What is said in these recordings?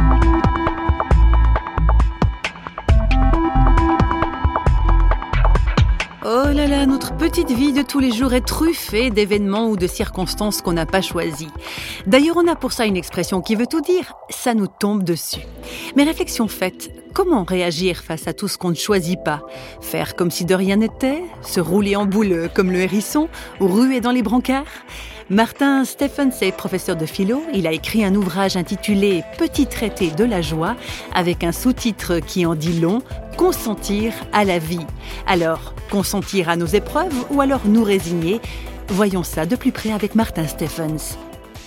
you là là, notre petite vie de tous les jours est truffée d'événements ou de circonstances qu'on n'a pas choisies. D'ailleurs, on a pour ça une expression qui veut tout dire, ça nous tombe dessus. Mais réflexion faite, comment réagir face à tout ce qu'on ne choisit pas? Faire comme si de rien n'était? Se rouler en boule comme le hérisson? Ruer dans les brancards? Martin Stephens est professeur de philo. Il a écrit un ouvrage intitulé Petit traité de la joie avec un sous-titre qui en dit long Consentir à la vie. Alors, consentir à nos épreuves ou alors nous résigner Voyons ça de plus près avec Martin Stephens.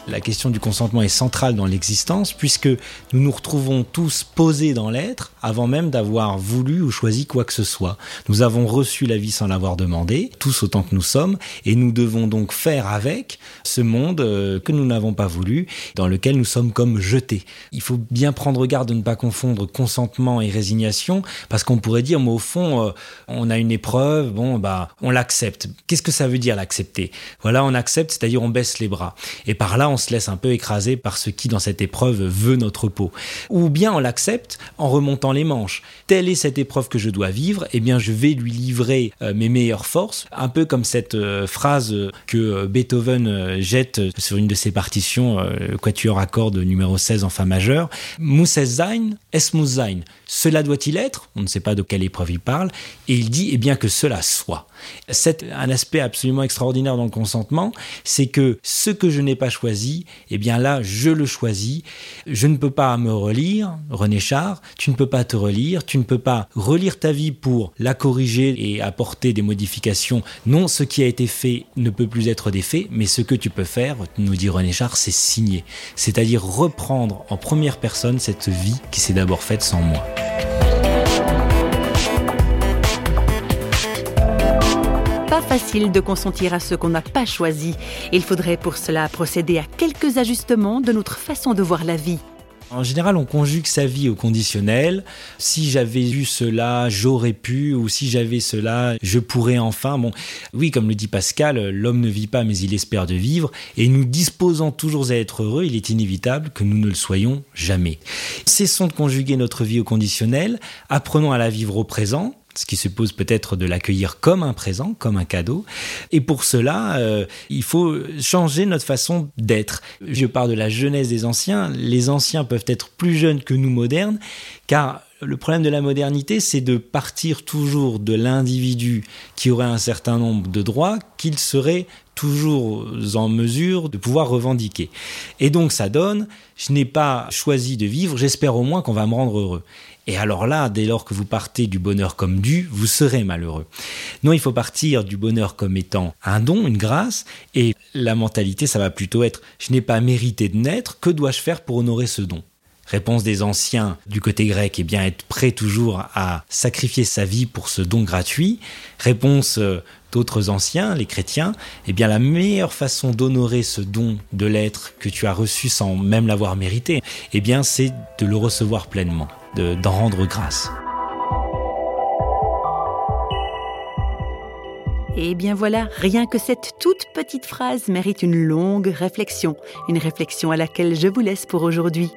La question du consentement est centrale dans l'existence puisque nous nous retrouvons tous posés dans l'être avant même d'avoir voulu ou choisi quoi que ce soit. Nous avons reçu la vie sans l'avoir demandé, tous autant que nous sommes, et nous devons donc faire avec ce monde euh, que nous n'avons pas voulu, dans lequel nous sommes comme jetés. Il faut bien prendre garde de ne pas confondre consentement et résignation, parce qu'on pourrait dire, mais au fond, euh, on a une épreuve, bon, bah, on l'accepte. Qu'est-ce que ça veut dire l'accepter? Voilà, on accepte, c'est-à-dire on baisse les bras. Et par là, on se laisse un peu écraser par ce qui, dans cette épreuve, veut notre peau. Ou bien on l'accepte en remontant les manches. Telle est cette épreuve que je dois vivre, eh bien je vais lui livrer euh, mes meilleures forces, un peu comme cette euh, phrase que euh, Beethoven jette sur une de ses partitions, quatuor à cordes numéro 16 en fa majeur. Muss es sein, es muss sein. Cela doit-il être? On ne sait pas de quelle épreuve il parle. Et il dit, eh bien que cela soit. C'est un aspect absolument extraordinaire dans le consentement, c'est que ce que je n'ai pas choisi, eh bien là, je le choisis. Je ne peux pas me relire, René Char, tu ne peux pas te relire, tu ne peux pas relire ta vie pour la corriger et apporter des modifications. Non, ce qui a été fait ne peut plus être défait, mais ce que tu peux faire, nous dit René Char, c'est signer. C'est-à-dire reprendre en première personne cette vie qui s'est d'abord faite sans moi. Pas facile de consentir à ce qu'on n'a pas choisi. Il faudrait pour cela procéder à quelques ajustements de notre façon de voir la vie. En général, on conjugue sa vie au conditionnel. Si j'avais eu cela, j'aurais pu, ou si j'avais cela, je pourrais enfin. Bon, oui, comme le dit Pascal, l'homme ne vit pas, mais il espère de vivre. Et nous disposant toujours à être heureux, il est inévitable que nous ne le soyons jamais. Cessons de conjuguer notre vie au conditionnel, apprenons à la vivre au présent, ce qui suppose peut-être de l'accueillir comme un présent, comme un cadeau. Et pour cela, euh, il faut changer notre façon d'être. Je parle de la jeunesse des anciens. Les anciens peuvent être plus jeunes que nous modernes, car le problème de la modernité, c'est de partir toujours de l'individu qui aurait un certain nombre de droits qu'il serait toujours en mesure de pouvoir revendiquer. Et donc ça donne, je n'ai pas choisi de vivre, j'espère au moins qu'on va me rendre heureux. Et alors là, dès lors que vous partez du bonheur comme dû, vous serez malheureux. Non, il faut partir du bonheur comme étant un don, une grâce, et la mentalité, ça va plutôt être je n'ai pas mérité de naître, que dois-je faire pour honorer ce don? Réponse des anciens du côté grec, eh bien être prêt toujours à sacrifier sa vie pour ce don gratuit. Réponse euh, d'autres anciens, les chrétiens, eh bien la meilleure façon d'honorer ce don de l'être que tu as reçu sans même l'avoir mérité, eh bien c'est de le recevoir pleinement d'en rendre grâce. Et bien voilà, rien que cette toute petite phrase mérite une longue réflexion, une réflexion à laquelle je vous laisse pour aujourd'hui.